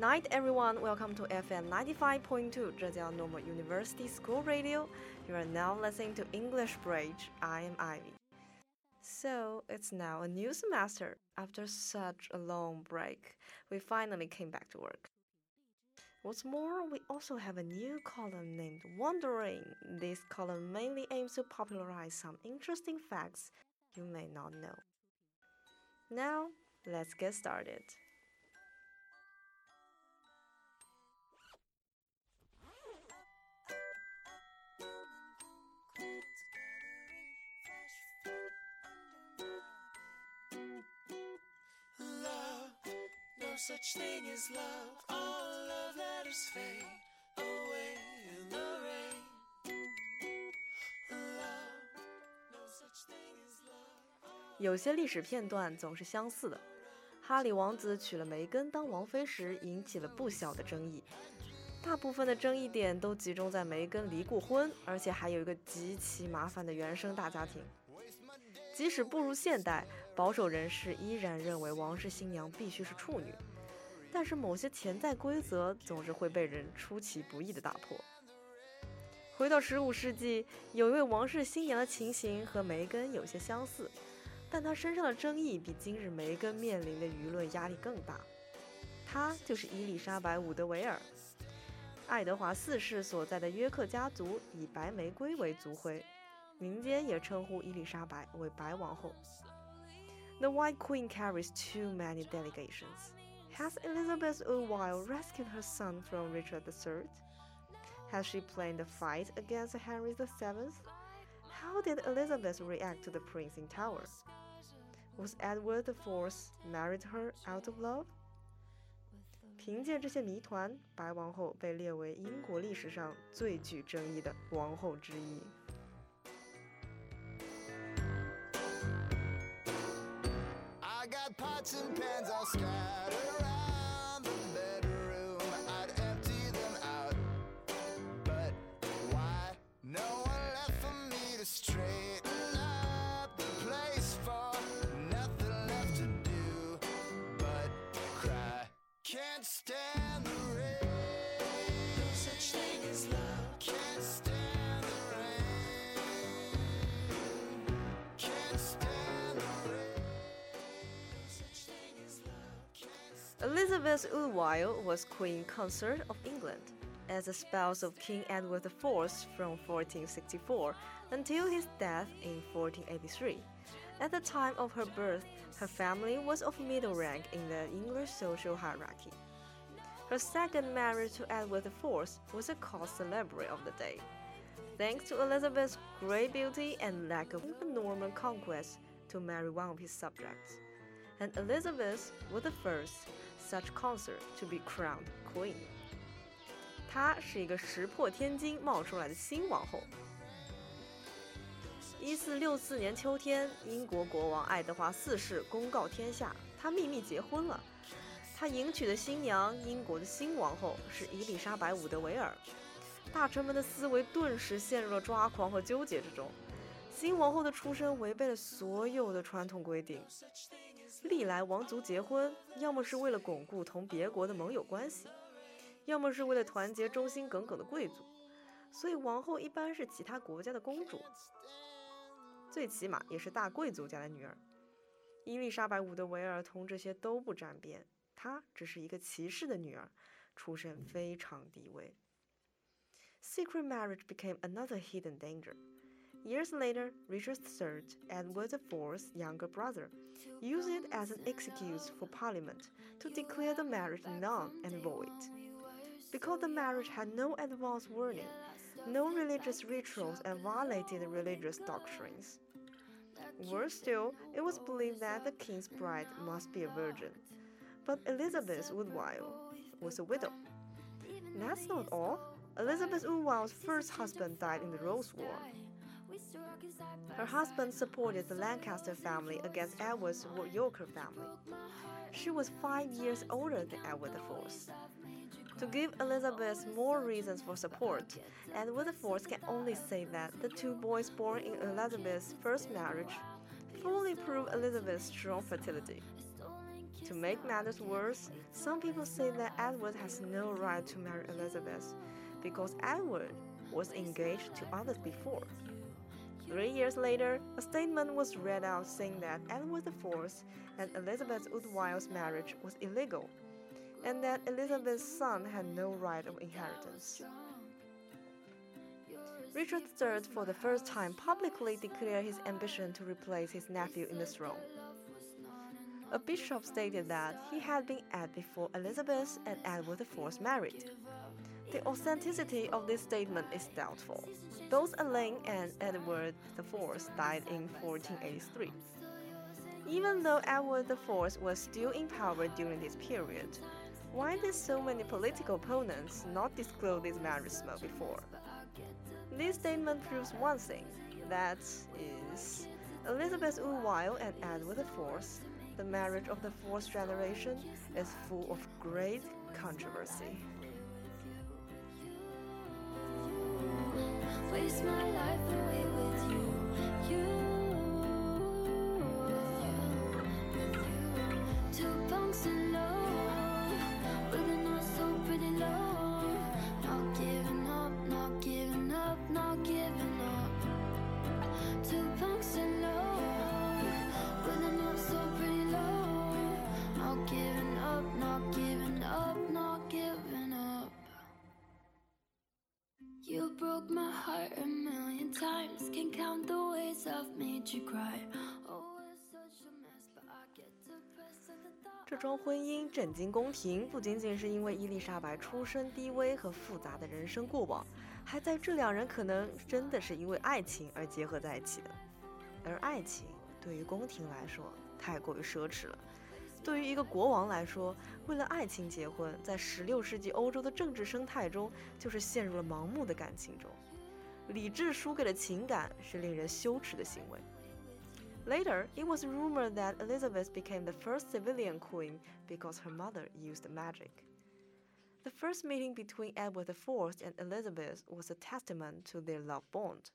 Night, everyone. Welcome to FM 95.2 Zhejiang Normal University School Radio. You are now listening to English Bridge. I am Ivy. So, it's now a new semester. After such a long break, we finally came back to work. What's more, we also have a new column named Wondering. This column mainly aims to popularize some interesting facts you may not know. Now, let's get started. Such thing as love. All love letters fade away in the rain. Love, no such thing as love. 有些历史片段总是相似的。哈里王子娶了梅根当王妃时，引起了不小的争议。大部分的争议点都集中在梅根离过婚，而且还有一个极其麻烦的原生大家庭。即使步入现代，保守人士依然认为王室新娘必须是处女。但是某些潜在规则总是会被人出其不意地打破。回到十五世纪，有一位王室新娘的情形和梅根有些相似，但她身上的争议比今日梅根面临的舆论压力更大。她就是伊丽莎白·伍德维尔。爱德华四世所在的约克家族以白玫瑰为族徽，民间也称呼伊丽莎白为白王后。The White Queen carries too many delegations. Has Elizabeth Woodville rescued her son from Richard III? Has she planned the fight against Henry VII? How did Elizabeth react to the prince in Tower? Was Edward IV married her out of love? 凭借这些谜团，白王后被列为英国历史上最具争议的王后之一。I got pots and pans all scattered. Elizabeth Woodville was Queen Consort of England as a spouse of King Edward IV from 1464 until his death in 1483. At the time of her birth, her family was of middle rank in the English social hierarchy. Her second marriage to Edward IV was a cause celebre of the day. Thanks to Elizabeth's great beauty and lack of Norman conquest to marry one of his subjects. And Elizabeth was the first such concert to be crowned queen。她是一个石破天惊冒出来的新王后。一四六四年秋天，英国国王爱德华四世公告天下，他秘密结婚了。他迎娶的新娘，英国的新王后是伊丽莎白·伍德维尔。大臣们的思维顿时陷入了抓狂和纠结之中。新王后的出身违背了所有的传统规定。历来王族结婚，要么是为了巩固同别国的盟友关系，要么是为了团结忠心耿耿的贵族。所以王后一般是其他国家的公主，最起码也是大贵族家的女儿。伊丽莎白·伍德维尔同这些都不沾边，她只是一个骑士的女儿，出身非常低微。Secret marriage became another hidden danger. Years later, Richard III, Edward IV's younger brother, used it as an excuse for Parliament to declare the marriage null and void. Because the marriage had no advance warning, no religious rituals, and violated religious doctrines. Worse still, it was believed that the king's bride must be a virgin. But Elizabeth Woodville was a widow. That's not all. Elizabeth Woodville's first husband died in the Rose War. Her husband supported the Lancaster family against Edward's Yorker family. She was five years older than Edward IV. To give Elizabeth more reasons for support, Edward IV can only say that the two boys born in Elizabeth's first marriage fully prove Elizabeth's strong fertility. To make matters worse, some people say that Edward has no right to marry Elizabeth because Edward was engaged to others before. Three years later, a statement was read out saying that Edward IV and Elizabeth Woodville's marriage was illegal, and that Elizabeth's son had no right of inheritance. Richard III, for the first time, publicly declared his ambition to replace his nephew in the throne. A bishop stated that he had been at before Elizabeth and Edward IV married. The authenticity of this statement is doubtful. Both Elaine and Edward IV died in 1483. Even though Edward IV was still in power during this period, why did so many political opponents not disclose this marriage before? This statement proves one thing that is, Elizabeth Woodville and Edward IV, the marriage of the fourth generation, is full of great controversy. Waste my life away with you. You. 这桩婚姻震惊宫廷，不仅仅是因为伊丽莎白出身低微和复杂的人生过往，还在这两人可能真的是因为爱情而结合在一起的。而爱情对于宫廷来说太过于奢侈了。对于一个国王来说，为了爱情结婚，在16世纪欧洲的政治生态中，就是陷入了盲目的感情中。理智输给了情感，是令人羞耻的行为。Later, it was rumored that Elizabeth became the first civilian queen because her mother used magic. The first meeting between Edward IV and Elizabeth was a testament to their love bond.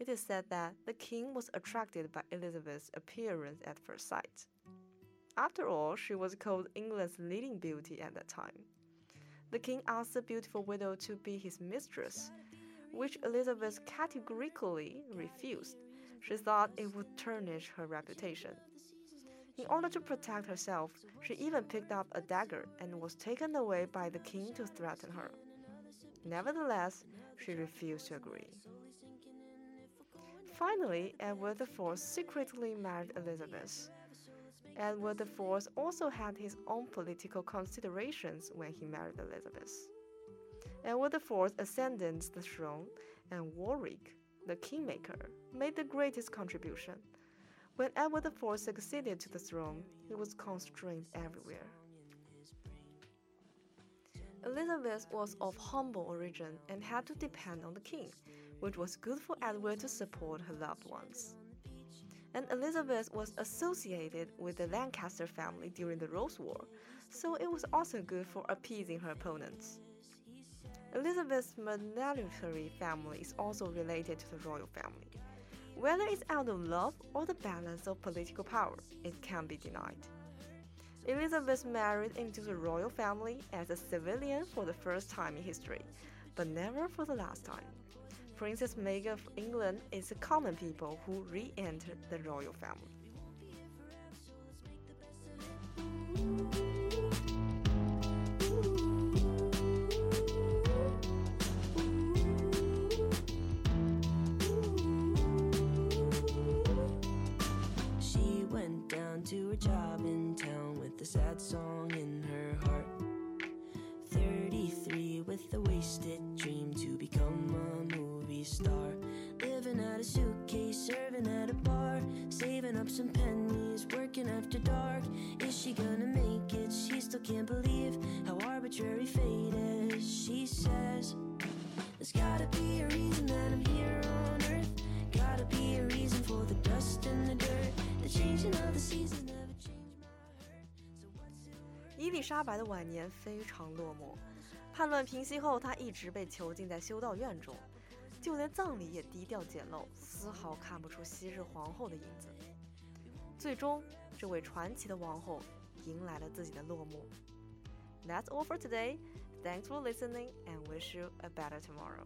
It is said that the king was attracted by Elizabeth's appearance at first sight. After all, she was called England's leading beauty at that time. The king asked the beautiful widow to be his mistress, which Elizabeth categorically refused. She thought it would tarnish her reputation. In order to protect herself, she even picked up a dagger and was taken away by the king to threaten her. Nevertheless, she refused to agree. Finally, Edward IV secretly married Elizabeth. Edward IV also had his own political considerations when he married Elizabeth. Edward IV ascended the throne, and Warwick, the kingmaker, made the greatest contribution. When Edward IV succeeded to the throne, he was constrained everywhere. Elizabeth was of humble origin and had to depend on the king, which was good for Edward to support her loved ones and Elizabeth was associated with the Lancaster family during the Rose War, so it was also good for appeasing her opponents. Elizabeth's military family is also related to the royal family. Whether it's out of love or the balance of political power, it can't be denied. Elizabeth married into the royal family as a civilian for the first time in history, but never for the last time. Princess Meghan of England is a common people who re-entered the royal family. sad song in her heart. 33 with a wasted dream to become a movie star. Living out a suitcase, serving at a bar, saving up some pennies, working after dark. Is she gonna make it? She still can't believe how arbitrary fate is. She says, There's gotta be a reason that I'm here on earth. Gotta be a reason for the dust and the dirt, the changing of the seasons. 伊丽莎白的晚年非常落寞叛乱平息后她一直被囚禁在修道院中就连葬礼也低调简陋丝毫看不出昔日皇后的影子。最终这位传奇的王后迎来了自己的落幕。That's all for today. Thanks for listening and wish you a better tomorrow.